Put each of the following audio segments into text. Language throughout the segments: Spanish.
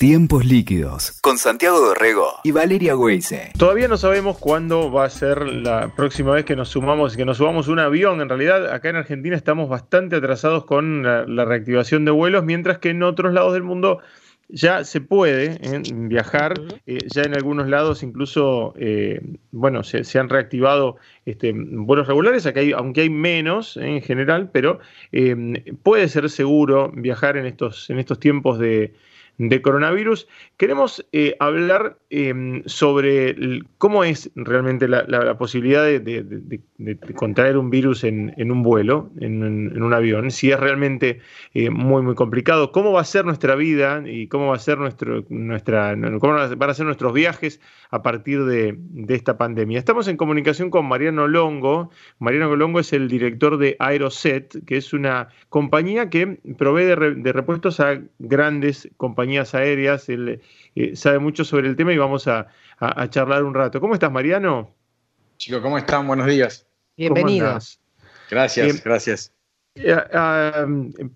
Tiempos líquidos con Santiago Dorrego y Valeria Weise. Todavía no sabemos cuándo va a ser la próxima vez que nos sumamos, que nos subamos un avión. En realidad, acá en Argentina estamos bastante atrasados con la, reactivación de vuelos, mientras que en otros lados del mundo ya se puede ¿eh? viajar, eh, ya en algunos lados incluso, eh, bueno, se, han reactivado este, vuelos regulares, hay, aunque hay menos en general, pero puede ser seguro viajar en estos, en estos tiempos de, de coronavirus. Queremos eh, hablar em, sobre cómo es realmente la, posibilidad de, contraer un virus en, un vuelo, en, un avión, si es realmente eh, muy, muy complicado, cómo va a ser nuestra vida y cómo va a ser nuestro, nuestra, cómo van a ser nuestros viajes a partir de, esta pandemia. Estamos en comunicación con Mariano Longo. Mariano Longo es el director de Aeroset, que es una compañía que provee de repuestos a grandes compañías aéreas, él eh, sabe mucho sobre el tema y vamos a, charlar un rato. ¿Cómo estás, Mariano? Chicos, ¿cómo están? Buenos días. Bienvenidos. Gracias, gracias. Eh,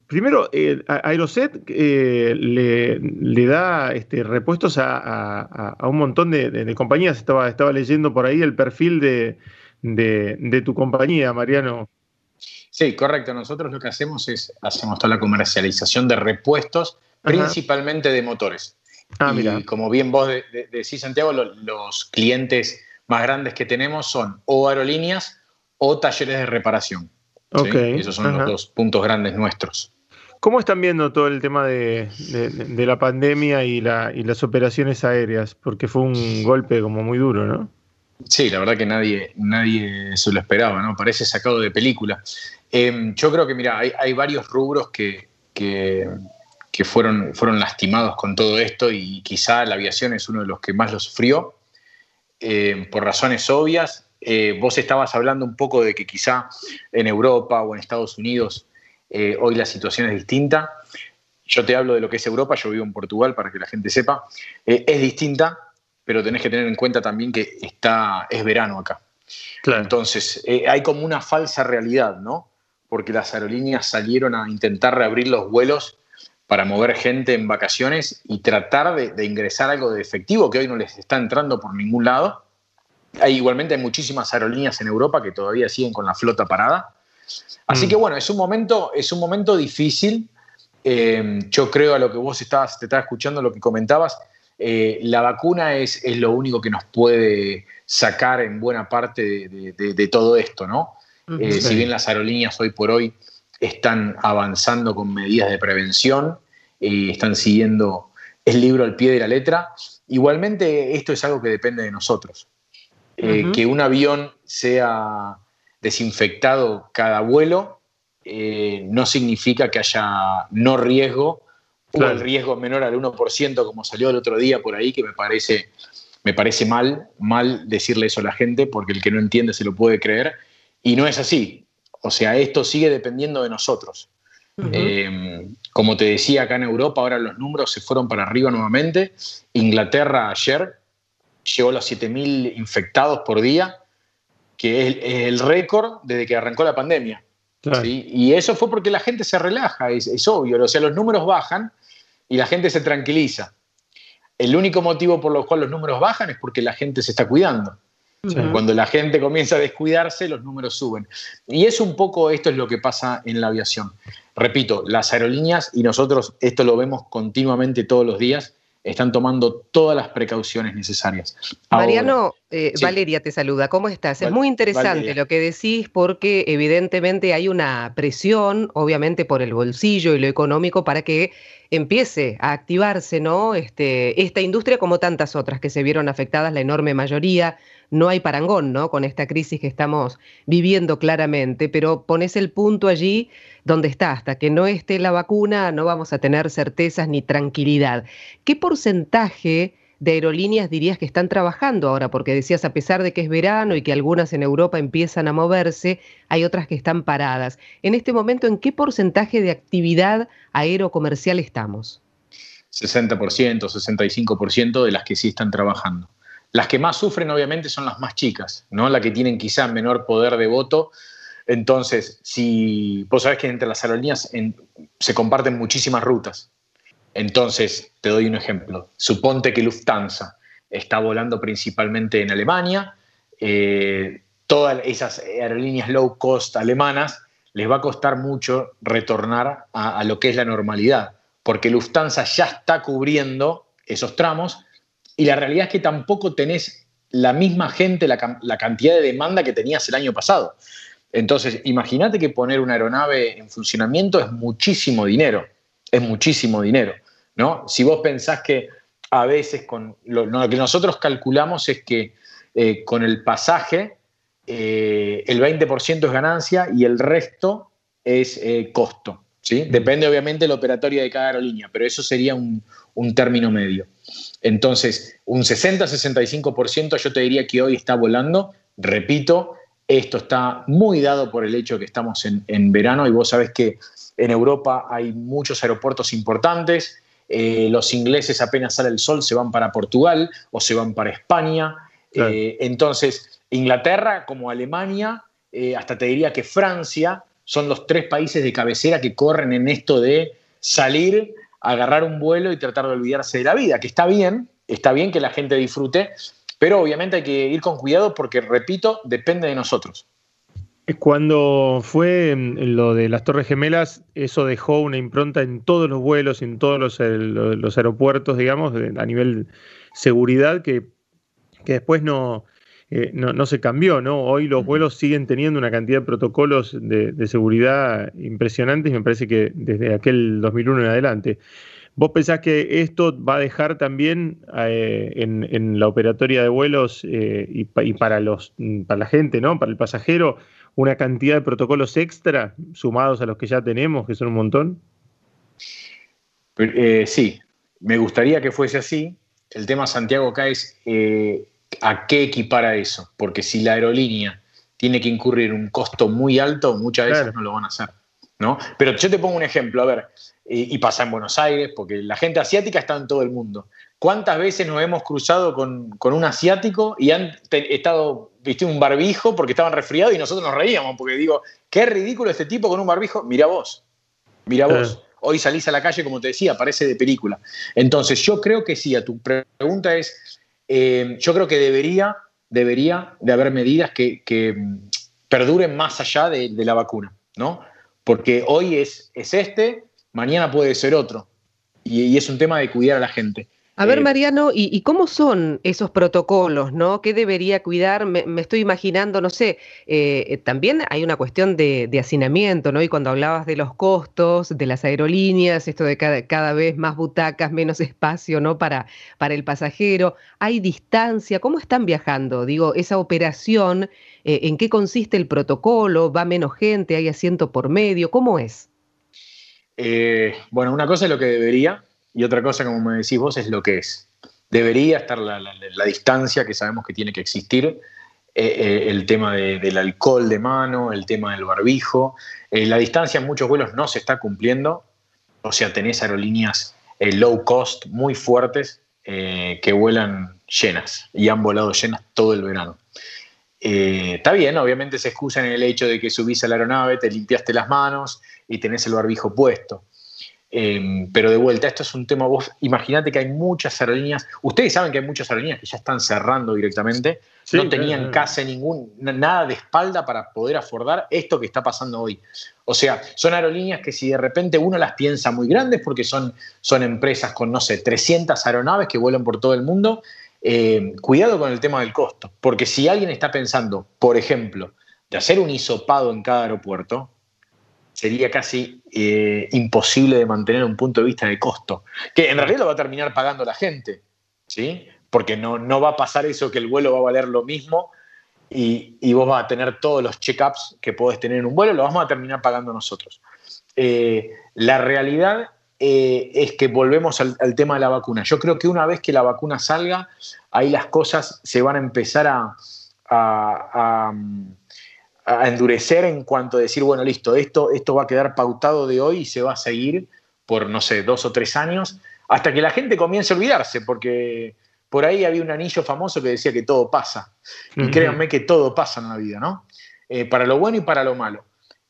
primero, Aeroset eh, le, da este, repuestos a, un montón de, compañías. Estaba, estaba leyendo por ahí el perfil de, de, tu compañía, Mariano. Sí, correcto. Nosotros lo que hacemos es, hacemos toda la comercialización de repuestos principalmente de motores. Ah, y como bien vos decís, Santiago, los clientes más grandes que tenemos son o aerolíneas o talleres de reparación. Esos son los dos puntos grandes nuestros. ¿Cómo están viendo todo el tema de, la pandemia y, las operaciones aéreas? Porque fue un golpe como muy duro, ¿no? Sí, la verdad que nadie, nadie se lo esperaba, ¿no? Parece sacado de película. Em, yo creo que, mira, hay, varios rubros que, que fueron, fueron lastimados con todo esto y quizá la aviación es uno de los que más lo sufrió, eh, por razones obvias. Eh, vos estabas hablando un poco de que quizá en Europa o en Estados Unidos eh, hoy la situación es distinta. Yo te hablo de lo que es Europa, yo vivo en Portugal para que la gente sepa. es distinta, pero tenés que tener en cuenta también que está, es verano acá. Entonces, hay como una falsa realidad, ¿no? Porque las aerolíneas salieron a intentar reabrir los vuelos para mover gente en vacaciones y tratar de, ingresar algo de efectivo que hoy no les está entrando por ningún lado. Hay, igualmente hay muchísimas aerolíneas en Europa que todavía siguen con la flota parada. Así mm. que bueno, es un momento, es un momento difícil. Eh, yo creo a lo que vos estabas, te estabas escuchando, lo que comentabas, eh, la vacuna es, es, lo único que nos puede sacar en buena parte de, todo esto, ¿no? Eh, si bien las aerolíneas hoy por hoy están avanzando con medidas de prevención, y están siguiendo el libro al pie de la letra. Igualmente, esto es algo que depende de nosotros. Eh, que un avión sea desinfectado cada vuelo eh, no significa que haya no riesgo o el riesgo menor al 1%, como salió el otro día por ahí, que me parece, me parece mal, mal decirle eso a la gente, porque el que no entiende se lo puede creer. Y no es así. O sea, esto sigue dependiendo de nosotros. Eh, como te decía, acá en Europa ahora los números se fueron para arriba nuevamente. Inglaterra ayer llegó a los 7.000 infectados por día, que es, el récord desde que arrancó la pandemia. Y eso fue porque la gente se relaja, es, es, obvio. O sea, los números bajan y la gente se tranquiliza. El único motivo por el cual los números bajan es porque la gente se está cuidando. Cuando la gente comienza a descuidarse, los números suben. Y es un poco esto es lo que pasa en la aviación. Repito, las aerolíneas, y nosotros esto lo vemos continuamente todos los días, están tomando todas las precauciones necesarias. Mariano, eh, Valeria te saluda, ¿cómo estás? Es muy interesante lo que decís porque evidentemente hay una presión, obviamente por el bolsillo y lo económico, para que empiece a activarse ¿no? este, esta industria como tantas otras que se vieron afectadas, la enorme mayoría no hay parangón, ¿no? Con esta crisis que estamos viviendo claramente, pero pones el punto allí donde está, hasta que no esté la vacuna no vamos a tener certezas ni tranquilidad. ¿Qué porcentaje de aerolíneas dirías que están trabajando ahora? Porque decías, a pesar de que es verano y que algunas en Europa empiezan a moverse, hay otras que están paradas. En este momento, ¿en qué porcentaje de actividad aerocomercial estamos? 60%, 65% de las que sí están trabajando. Las que más sufren, obviamente, son las más chicas, ¿no? Las que tienen quizá menor poder de voto. Entonces, si vos sabés que entre las aerolíneas se comparten muchísimas rutas. Entonces, te doy un ejemplo. Suponte que Lufthansa está volando principalmente en Alemania. Eh, todas esas aerolíneas low cost alemanas les va a costar mucho retornar a, lo que es la normalidad, porque Lufthansa ya está cubriendo esos tramos y la realidad es que tampoco tenés la misma gente, la, la cantidad de demanda que tenías el año pasado. Entonces, imagínate que poner una aeronave en funcionamiento es muchísimo dinero, es muchísimo dinero, ¿no? Si vos pensás que a veces con lo, que nosotros calculamos es que eh, con el pasaje eh, el 20% es ganancia y el resto es eh, costo, ¿sí? Depende obviamente de la operatoria de cada aerolínea, pero eso sería un, un término medio. Entonces, un 60-65% yo te diría que hoy está volando, repito, esto está muy dado por el hecho de que estamos en, verano y vos sabés que en Europa hay muchos aeropuertos importantes. Eh, los ingleses apenas sale el sol se van para Portugal o se van para España. Eh, entonces, Inglaterra como Alemania, eh, hasta te diría que Francia, son los tres países de cabecera que corren en esto de salir, agarrar un vuelo y tratar de olvidarse de la vida, que está bien, está bien que la gente disfrute, pero obviamente hay que ir con cuidado porque, repito, depende de nosotros. Cuando fue mm, lo de las Torres Gemelas, eso dejó una impronta en todos los vuelos, en todos los, aeropuertos, digamos, a nivel seguridad, que, después eh, no, no, se cambió, ¿no? Hoy los vuelos siguen teniendo una cantidad de protocolos de, de seguridad impresionantes y me parece que desde aquel 2001 en adelante. ¿Vos pensás que esto va a dejar también eh, en, la operatoria de vuelos eh, y, para, los, para la gente, ¿no? para el pasajero, una cantidad de protocolos extra sumados a los que ya tenemos, que son un montón? Eh, sí, me gustaría que fuese así. El tema, Santiago, acá es a qué equipara eso, porque si la aerolínea tiene que incurrir un costo muy alto, muchas veces no lo van a hacer. ¿no? Pero yo te pongo un ejemplo, a ver, y, pasa en Buenos Aires, porque la gente asiática está en todo el mundo. ¿Cuántas veces nos hemos cruzado con, un asiático y han estado, viste, un barbijo porque estaban resfriados y nosotros nos reíamos? Porque digo, qué ridículo este tipo con un barbijo. Mira vos, mira vos. Hoy salís a la calle, como te decía, parece de película. Entonces, yo creo que sí, a tu pregunta es, eh, yo creo que debería, debería de haber medidas que, mm, perduren más allá de, de, la vacuna, ¿no? Porque hoy es, es este, mañana puede ser otro. Y, es un tema de cuidar a la gente. A ver, eh, Mariano, ¿y, cómo son esos protocolos, no? ¿Qué debería cuidar? Me, estoy imaginando, no sé, eh, eh, también hay una cuestión de, hacinamiento, ¿no? Y cuando hablabas de los costos, de las aerolíneas, esto de cada, vez más butacas, menos espacio, ¿no? Para, para el pasajero, ¿hay distancia? ¿Cómo están viajando? Digo, esa operación, ¿en qué consiste el protocolo? ¿Va menos gente? ¿Hay asiento por medio? ¿Cómo es? Eh, bueno, una cosa es lo que debería y otra cosa, como me decís vos, es lo que es. Debería estar la, distancia que sabemos que tiene que existir, eh, eh, el tema del alcohol de mano, el tema del barbijo. la distancia en muchos vuelos no se está cumpliendo, o sea, tenés aerolíneas low cost muy fuertes que vuelan llenas y han volado llenas todo el verano. está bien, obviamente se excusa en el hecho de que subís a la aeronave, te limpiaste las manos y tenés el barbijo puesto. Em, pero de vuelta, esto es un tema, vos imaginate que hay muchas aerolíneas, ustedes saben que hay muchas aerolíneas que ya están cerrando directamente, no tenían casi ningún, nada de espalda para poder afordar esto que está pasando hoy. O sea, son aerolíneas que si de repente uno las piensa muy grandes, porque son, son empresas con, no sé, 300 aeronaves que vuelan por todo el mundo, em, cuidado con el tema del costo, porque si alguien está pensando, por ejemplo, de hacer un hisopado en cada aeropuerto, sería casi eh, imposible de mantener un punto de vista de costo, que en realidad lo va a terminar pagando la gente, ¿sí? Porque no, no va a pasar eso que el vuelo va a valer lo mismo y, vos vas a tener todos los check-ups que podés tener en un vuelo, lo vamos a terminar pagando nosotros. Eh, la realidad eh, es que volvemos al, tema de la vacuna. Yo creo que una vez que la vacuna salga, ahí las cosas se van a empezar a endurecer en cuanto a decir, bueno, listo, esto, esto va a quedar pautado de hoy y se va a seguir por, no sé, dos o tres años, hasta que la gente comience a olvidarse, porque por ahí había un anillo famoso que decía que todo pasa. Y créanme que todo pasa en la vida, ¿no? Eh, para lo bueno y para lo malo.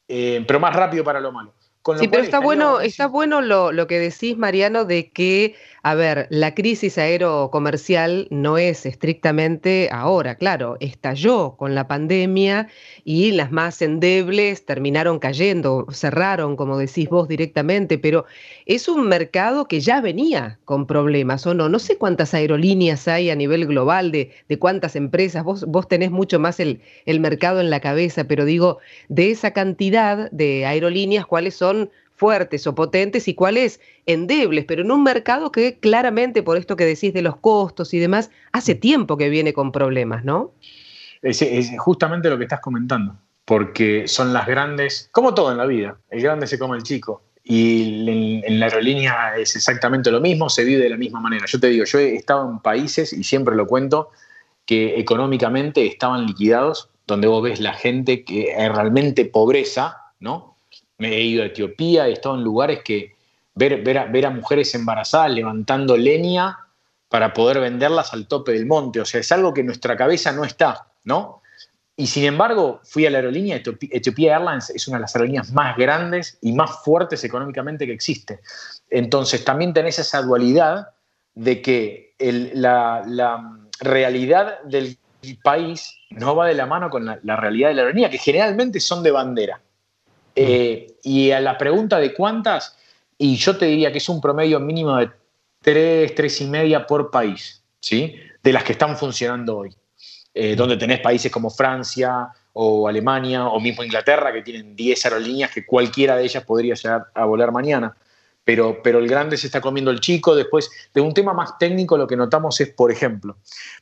Eh, pero más rápido para lo malo. Sí, pero está bueno, está bueno lo, lo, que decís, Mariano, de que, a ver, la crisis aerocomercial no es estrictamente ahora, claro, estalló con la pandemia y las más endebles terminaron cayendo, cerraron, como decís vos directamente, pero es un mercado que ya venía con problemas, ¿o no? No sé cuántas aerolíneas hay a nivel global, de, de cuántas empresas, vos, vos tenés mucho más el, el mercado en la cabeza, pero digo, de esa cantidad de aerolíneas, ¿cuáles son? Fuertes o potentes y cuáles endebles, pero en un mercado que claramente, por esto que decís de los costos y demás, hace tiempo que viene con problemas, ¿no? Es, justamente lo que estás comentando, porque son las grandes, como todo en la vida, el grande se come el chico. Y en, la aerolínea es exactamente lo mismo, se vive de la misma manera. Yo te digo, yo he estado en países, y siempre lo cuento, que económicamente estaban liquidados, donde vos ves la gente que es realmente pobreza, ¿no? He ido a Etiopía, he estado en lugares que ver, a, mujeres embarazadas levantando leña para poder venderlas al tope del monte. O sea, es algo que en nuestra cabeza no está, ¿no? Y sin embargo, fui a la aerolínea, Etiopía Airlines es una de las aerolíneas más grandes y más fuertes económicamente que existe. Entonces, también tenés esa dualidad de que la, realidad del país no va de la mano con la realidad de la aerolínea, que generalmente son de bandera. Eh, y a la pregunta de cuántas, y yo te diría que es un promedio mínimo de tres, tres y media por país, ¿sí? De las que están funcionando hoy. Eh, donde tenés países como Francia o Alemania o mismo Inglaterra que tienen 10 aerolíneas que cualquiera de ellas podría llegar a volar mañana. Pero, pero, el grande se está comiendo el chico. Después, de un tema más técnico, lo que notamos es, por ejemplo,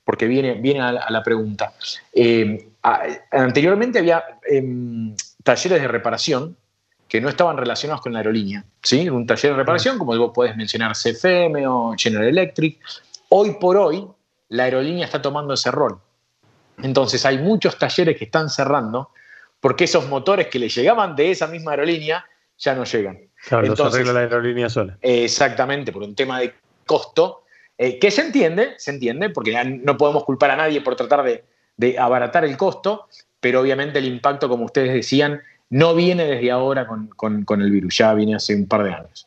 porque viene, viene a, la, pregunta, eh, anteriormente había em, talleres de reparación que no estaban relacionados con la aerolínea. ¿sí? Un taller de reparación, como vos podés mencionar CFM o General Electric. Hoy por hoy, la aerolínea está tomando ese rol. Entonces hay muchos talleres que están cerrando porque esos motores que le llegaban de esa misma aerolínea ya no llegan. Claro, Entonces, arregla la aerolínea sola. exactamente, por un tema de costo, eh, que se entiende, se entiende, porque no podemos culpar a nadie por tratar de, de abaratar el costo, pero obviamente el impacto, como ustedes decían, no viene desde ahora con, el virus, ya viene hace un par de años.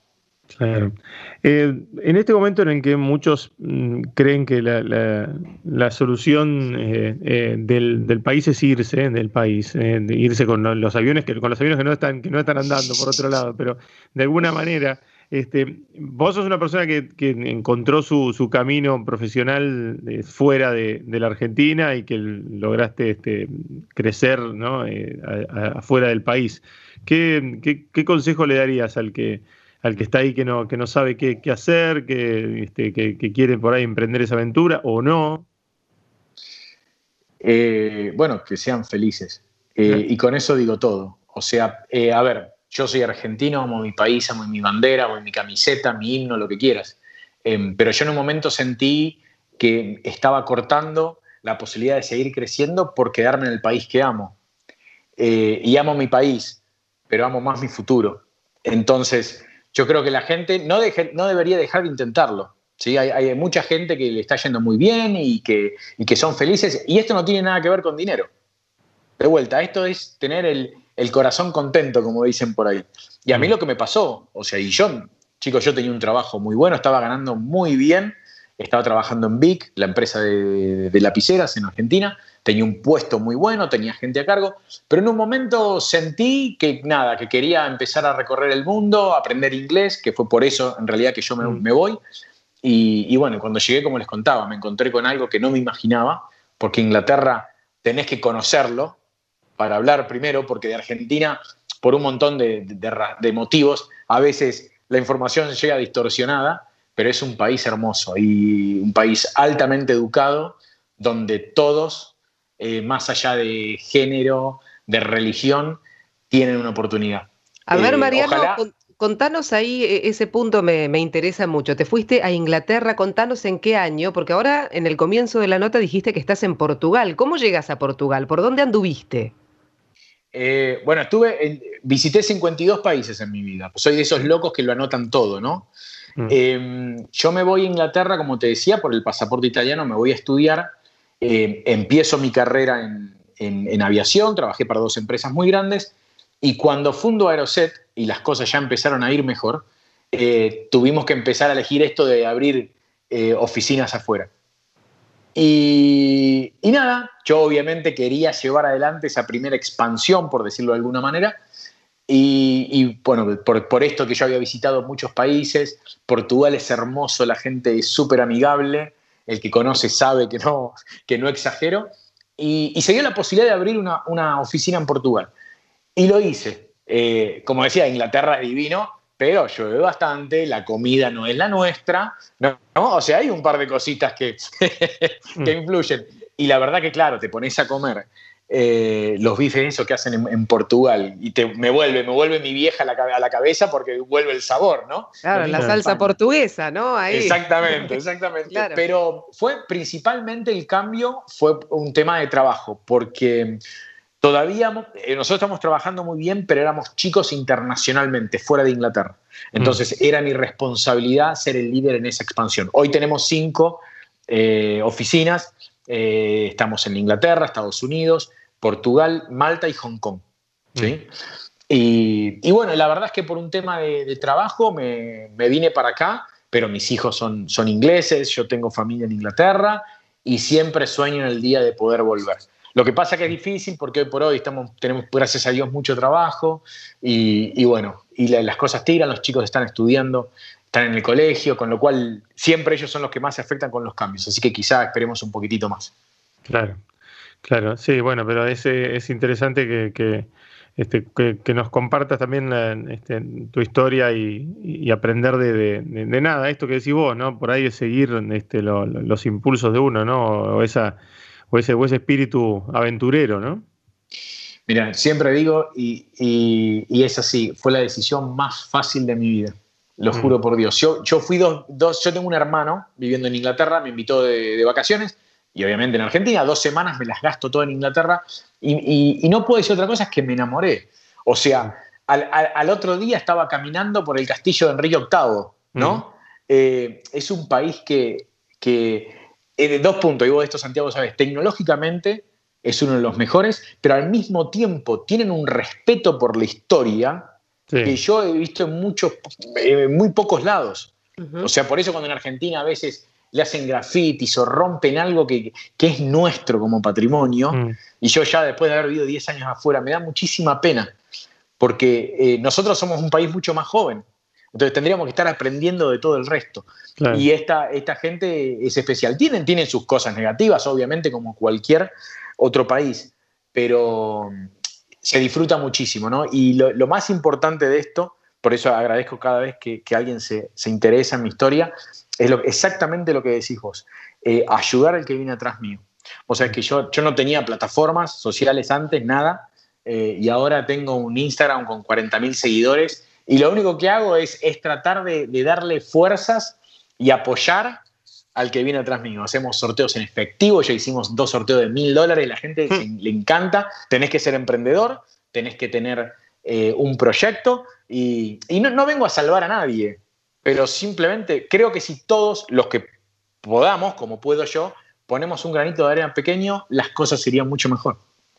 Claro. Eh, en este momento en el que muchos mm, creen que la, solución eh, eh, del, país es irse del país, irse con los aviones que con los aviones que no están que no están andando por otro lado, pero de alguna manera este, vos sos una persona que, encontró su, camino profesional eh, fuera de, la Argentina y que lograste este, crecer eh, afuera del país. ¿Qué, consejo le darías al que, al que está ahí que no, que no sabe qué, hacer, este, que, quiere por ahí emprender esa aventura o no? Eh, bueno, que sean felices. y con eso digo todo. O sea, a ver, yo soy argentino, amo mi país, amo mi bandera, amo mi camiseta, mi himno, lo que quieras. Em, pero yo en un momento sentí que estaba cortando la posibilidad de seguir creciendo por quedarme en el país que amo. Eh, y amo mi país, pero amo más mi futuro. Entonces, yo creo que la gente no, no debería dejar de intentarlo. ¿sí? Hay, mucha gente que le está yendo muy bien y que, y que son felices, y esto no tiene nada que ver con dinero. De vuelta, esto es tener el, el corazón contento, como dicen por ahí. Y a mí mm. lo que me pasó, o sea, y yo, chicos, yo tenía un trabajo muy bueno, estaba ganando muy bien, estaba trabajando en Vic, la empresa de, lapiceras en Argentina, tenía un puesto muy bueno, tenía gente a cargo, pero en un momento sentí que nada, que quería empezar a recorrer el mundo, aprender inglés, que fue por eso en realidad que yo me, mm. voy. Y, y, bueno, cuando llegué, como les contaba, me encontré con algo que no me imaginaba, porque Inglaterra tenés que conocerlo, para hablar primero, porque de Argentina, por un montón de, motivos, a veces la información llega distorsionada, pero es un país hermoso y un país altamente educado, donde todos, eh, más allá de género, de religión, tienen una oportunidad. A ver, eh, Mariano, contanos ahí, e, ese punto me, me, interesa mucho. Te fuiste a Inglaterra, contanos en qué año, porque ahora en el comienzo de la nota dijiste que estás en Portugal. ¿Cómo llegas a Portugal? ¿Por dónde anduviste? Eh, bueno, estuve, visité 52 países en mi vida. soy de esos locos que lo anotan todo, ¿no? Mm. Em, yo me voy a Inglaterra, como te decía, por el pasaporte italiano, me voy a estudiar. Em, empiezo mi carrera en, aviación, trabajé para dos empresas muy grandes. Y cuando fundo Aeroset y las cosas ya empezaron a ir mejor, eh, tuvimos que empezar a elegir esto de abrir eh, oficinas afuera. Y, nada, yo obviamente quería llevar adelante esa primera expansión, por decirlo de alguna manera. Y, bueno, por, esto que yo había visitado muchos países, Portugal es hermoso, la gente es súper amigable, el que conoce sabe que no, que no exagero. Y, se dio la posibilidad de abrir una, una oficina en Portugal. Y lo hice. Eh, como decía, Inglaterra es divino, pero llueve bastante, la comida no es la nuestra, ¿no? O sea, hay un par de cositas que, que mm. influyen. Y la verdad que, claro, te pones a comer eh, los bifes eso que hacen en, Portugal y te, me vuelve, me vuelve mi vieja a la, a la, cabeza porque vuelve el sabor, ¿no? Claro, la salsa portuguesa, ¿no? Exactamente, exactamente. Pero fue principalmente el cambio, fue un tema de trabajo, porque Todavía eh, nosotros estamos trabajando muy bien, pero éramos chicos internacionalmente, fuera de Inglaterra. Entonces mm. era mi responsabilidad ser el líder en esa expansión. Hoy tenemos cinco eh, oficinas. Eh, estamos en Inglaterra, Estados Unidos, Portugal, Malta y Hong Kong. ¿sí? Mm. Y, bueno, la verdad es que por un tema de, trabajo me, vine para acá, pero mis hijos son, son ingleses, yo tengo familia en Inglaterra y siempre sueño en el día de poder volver. Lo que pasa que es difícil porque hoy por hoy estamos, tenemos, gracias a Dios, mucho trabajo y, bueno, y las cosas tiran, los chicos están estudiando, están en el colegio, con lo cual siempre ellos son los que más se afectan con los cambios, así que quizá esperemos un poquitito más. Claro, claro, sí, bueno, pero es, es interesante que, este, que, nos compartas también este, tu historia y, aprender de, nada, esto que decís vos, ¿no? Por ahí es seguir este, los impulsos de uno, ¿no? O esa o ese, espíritu aventurero, ¿no? Mira, siempre digo, y, es así, fue la decisión más fácil de mi vida, lo mm. juro por Dios. Yo, yo fui dos, dos, yo tengo un hermano viviendo en Inglaterra, me invitó de, vacaciones, y obviamente en Argentina, dos semanas me las gasto todo en Inglaterra, y, no puedo decir otra cosa, es que me enamoré. O sea, al, otro día estaba caminando por el castillo de Enrique VIII, ¿no? Mm. Eh, es un país que, que eh, dos puntos, y vos esto, Santiago, sabes, tecnológicamente es uno de los mejores, pero al mismo tiempo tienen un respeto por la historia que yo he visto en muchos, eh, muy pocos lados. O sea, por eso cuando en Argentina a veces le hacen grafitis o rompen algo que, es nuestro como patrimonio, mm. y yo ya después de haber vivido 10 años afuera, me da muchísima pena, porque eh, nosotros somos un país mucho más joven. Entonces tendríamos que estar aprendiendo de todo el resto. Y esta, esta gente es especial. Tienen, tienen sus cosas negativas, obviamente, como cualquier otro país, pero se disfruta muchísimo, ¿no? Y lo, más importante de esto, por eso agradezco cada vez que, alguien se, interesa en mi historia, es lo, exactamente lo que decís vos, eh, ayudar al que viene atrás mío. O sea, es que yo, yo no tenía plataformas sociales antes, nada, eh, y ahora tengo un Instagram con 40.000 seguidores y lo único que hago es, es tratar de, darle fuerzas y apoyar al que viene atrás mío. Hacemos sorteos en efectivo, ya hicimos dos sorteos de mil dólares, la gente hmm. le encanta. Tenés que ser emprendedor, tenés que tener eh, un proyecto y, no, no, vengo a salvar a nadie, pero simplemente creo que si todos los que podamos, como puedo yo, ponemos un granito de arena pequeño, las cosas irían mucho mejor.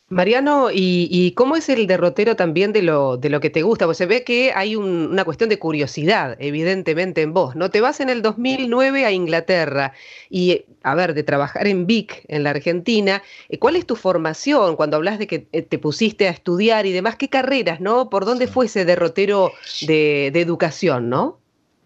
Mariano, ¿y, cómo es el derrotero también de lo, de lo que te gusta? Pues se ve que hay una cuestión de curiosidad, evidentemente, en vos, ¿no? Te vas en el 2009 a Inglaterra y, a ver, de trabajar en Vic, en la Argentina, eh, ¿cuál es tu formación cuando hablas de que eh, te pusiste a estudiar y demás? ¿Qué carreras, no? ¿Por dónde fue ese derrotero de, educación, no?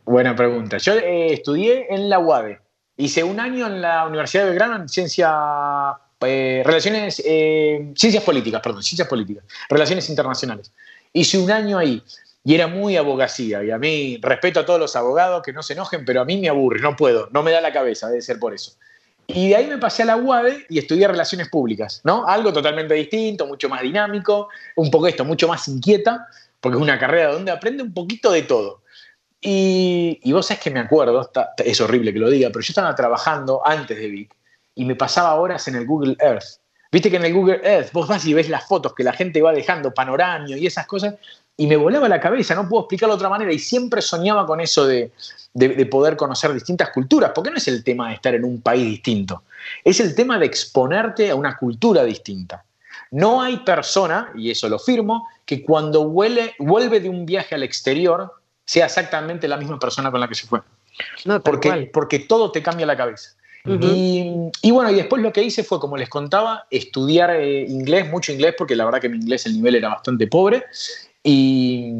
Buena pregunta. Yo eh, estudié en la UADE. Hice un año en la Universidad de Belgrano en ciencia eh, relaciones, eh, ciencias políticas, perdón, ciencias políticas, relaciones internacionales. Hice un año ahí y era muy abogacía. Y a mí, respeto a todos los abogados que no se enojen, pero a mí me aburre, no puedo, no me da la cabeza, debe ser por eso. Y de ahí me pasé a la UADE y estudié relaciones públicas, ¿no? Algo totalmente distinto, mucho más dinámico, un poco esto, mucho más inquieta, porque es una carrera donde aprende un poquito de todo. Y, y vos sabés que me acuerdo, es horrible que lo diga, pero yo estaba trabajando antes de Vic y me pasaba horas en el Google Earth. Viste que en el Google Earth vos vas y ves las fotos que la gente va dejando, panoramio y esas cosas, y me volaba la cabeza, no puedo explicarlo de otra manera, y siempre soñaba con eso de, de, poder conocer distintas culturas, porque no es el tema de estar en un país distinto, es el tema de exponerte a una cultura distinta. No hay persona, y eso lo firmo, que cuando vuelve de un viaje al exterior sea exactamente la misma persona con la que se fue. No, porque, porque todo te cambia la cabeza. Y, bueno, y después lo que hice fue, como les contaba, estudiar eh, inglés, mucho inglés, porque la verdad que mi inglés, el nivel era bastante pobre. Y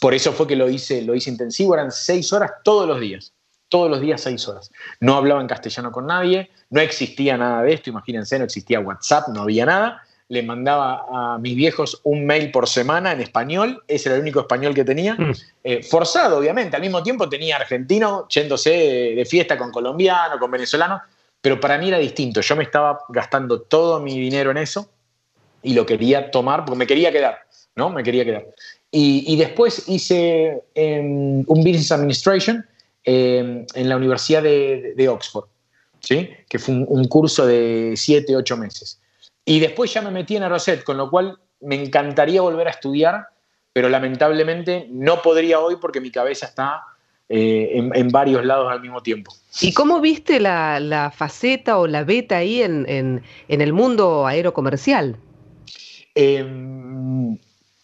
por eso fue que lo hice, lo hice intensivo, eran seis horas todos los días, todos los días seis horas. No hablaba en castellano con nadie, no existía nada de esto, imagínense, no existía WhatsApp, no había nada le mandaba a mis viejos un mail por semana en español, ese era el único español que tenía, mm. eh, forzado obviamente, al mismo tiempo tenía argentino yéndose de, fiesta con colombiano, con venezolano, pero para mí era distinto, yo me estaba gastando todo mi dinero en eso y lo quería tomar porque me quería quedar, ¿no? Me quería quedar. Y, después hice em, un Business Administration em, en la Universidad de, Oxford, ¿sí? que fue un, un curso de 7, 8 meses. Y después ya me metí en Aroset, con lo cual me encantaría volver a estudiar, pero lamentablemente no podría hoy porque mi cabeza está eh, en, varios lados al mismo tiempo. ¿Y cómo viste la, faceta o la beta ahí en, el mundo aerocomercial? Em,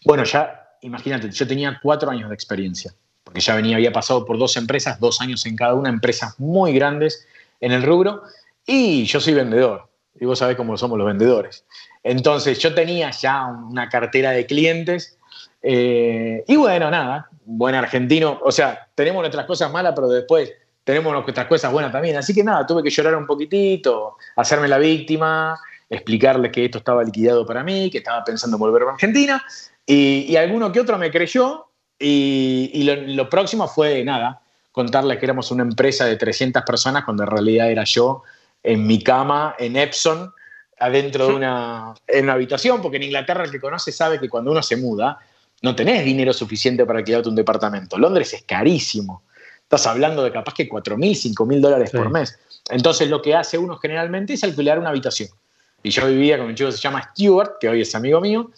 bueno, ya, imagínate, yo tenía cuatro años de experiencia, porque ya venía, había pasado por dos empresas, dos años en cada una, empresas muy grandes en el rubro, y yo soy vendedor y vos sabés cómo somos los vendedores. Entonces yo tenía ya una cartera de clientes eh, y bueno, nada, buen argentino, o sea, tenemos nuestras cosas malas, pero después tenemos nuestras cosas buenas también. Así que nada, tuve que llorar un poquitito, hacerme la víctima, explicarle que esto estaba liquidado para mí, que estaba pensando en volver a Argentina, y, alguno que otro me creyó, y, lo, lo, próximo fue nada, contarles que éramos una empresa de 300 personas cuando en realidad era yo en mi cama en Epson, adentro de una, en una habitación, porque en Inglaterra el que conoce sabe que cuando uno se muda, no tenés dinero suficiente para alquilarte un departamento. Londres es carísimo. Estás hablando de capaz que 4 mil, 5 mil dólares por mes. Entonces lo que hace uno generalmente es alquilar una habitación. Y yo vivía con un chico que se llama Stuart, que hoy es amigo mío,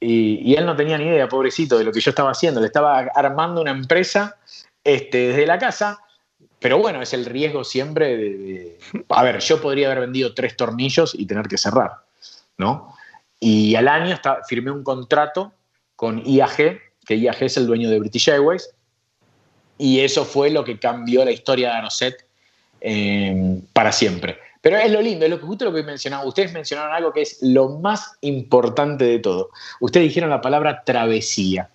y, y, él no tenía ni idea, pobrecito, de lo que yo estaba haciendo. Le estaba armando una empresa este, desde la casa pero bueno, es el riesgo siempre de, A ver, yo podría haber vendido tres tornillos y tener que cerrar, ¿no? Y al año firmé un contrato con IAG, que IAG es el dueño de British Airways, y eso fue lo que cambió la historia de Anoset em, para siempre. Pero es lo lindo, es lo que justo lo que mencionaba. Ustedes mencionaron algo que es lo más importante de todo. Ustedes dijeron la palabra travesía.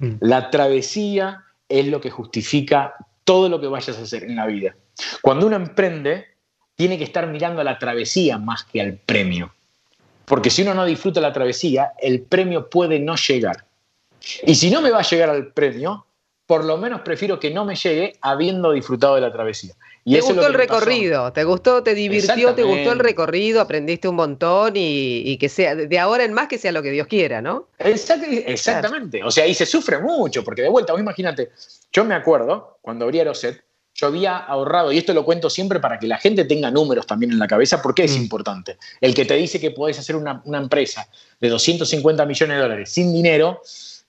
Mm. La travesía es lo que justifica todo lo que vayas a hacer en la vida. Cuando uno emprende, tiene que estar mirando a la travesía más que al premio. Porque si uno no disfruta la travesía, el premio puede no llegar. Y si no me va a llegar al premio, por lo menos prefiero que no me llegue habiendo disfrutado de la travesía. Y ¿Te gustó el recorrido? ¿Te gustó, te divirtió, te gustó el recorrido, aprendiste un montón y, que sea, de ahora en más que sea lo que Dios quiera, ¿no? exactamente. O sea, y se sufre mucho, porque de vuelta, vos imagínate, yo me acuerdo, cuando abrí Aeroset, yo había ahorrado, y esto lo cuento siempre para que la gente tenga números también en la cabeza, porque es mm. importante. El que te dice que podés hacer una, una empresa de 250 millones de dólares sin dinero,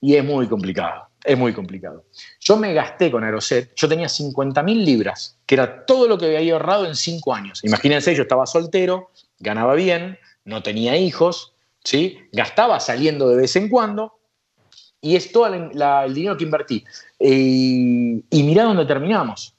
y es muy complicado es muy complicado. Yo me gasté con Aeroset, yo tenía 50 mil libras, que era todo lo que había ahorrado en cinco años. Imagínense, yo estaba soltero, ganaba bien, no tenía hijos, ¿sí? gastaba saliendo de vez en cuando, y es todo el dinero que invertí. y mirá dónde terminamos.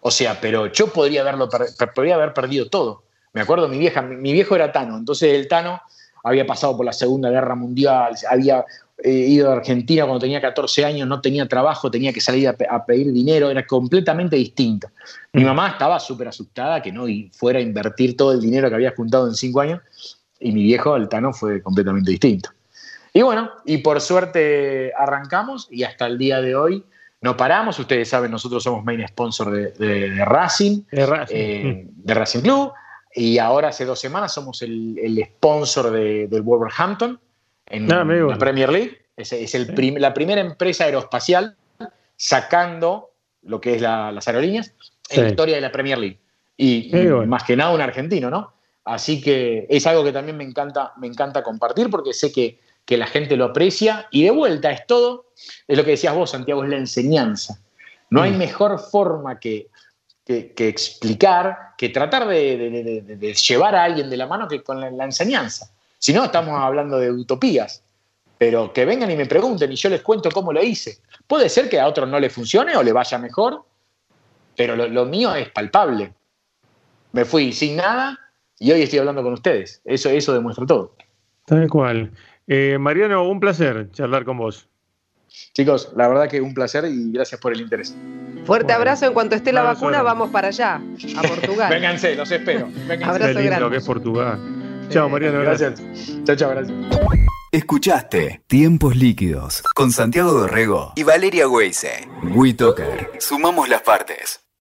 O sea, pero yo podría, haberlo, podría haber perdido todo. Me acuerdo, mi, vieja, mi viejo era Tano, entonces el Tano había pasado por la Segunda Guerra Mundial, había He ido a Argentina cuando tenía 14 años, no tenía trabajo, tenía que salir a, pedir dinero, era completamente distinto. Mi mm. mamá estaba súper asustada que no fuera a invertir todo el dinero que había juntado en 5 años y mi viejo Altano fue completamente distinto. Y bueno, y por suerte arrancamos y hasta el día de hoy no paramos. Ustedes saben, nosotros somos main sponsor de, Racing, de Racing. Eh, de Racing Club. Y ahora hace dos semanas somos el, sponsor del Wolverhampton en ah, la Premier League. Es, es el la primera empresa aeroespacial sacando lo que es las aerolíneas en la historia de la Premier League. Y, más que nada un argentino, ¿no? Así que es algo que también me encanta, me encanta compartir porque sé que, que la gente lo aprecia. Y de vuelta es todo, es lo que decías vos, Santiago, es la enseñanza. No hay mm. mejor forma que, que, explicar, que tratar de, de, llevar a alguien de la mano que con la enseñanza. Si no, estamos hablando de utopías. Pero que vengan y me pregunten y yo les cuento cómo lo hice. Puede ser que a otros no le funcione o le vaya mejor, pero lo, mío es palpable. Me fui sin nada y hoy estoy hablando con ustedes. Eso, eso demuestra todo. Tal cual. Eh, Mariano, un placer charlar con vos. Chicos, la verdad que un placer y gracias por el interés. Fuerte abrazo, en cuanto esté la vacuna vamos para allá, a Portugal. Vénganse, los espero. Abrazo Qué lindo que es Portugal. Chao, Mariano, gracias. Chao, chao, gracias. Escuchaste Tiempos Líquidos con Santiago Dorrego y Valeria Weise. WeToker. Sumamos las partes.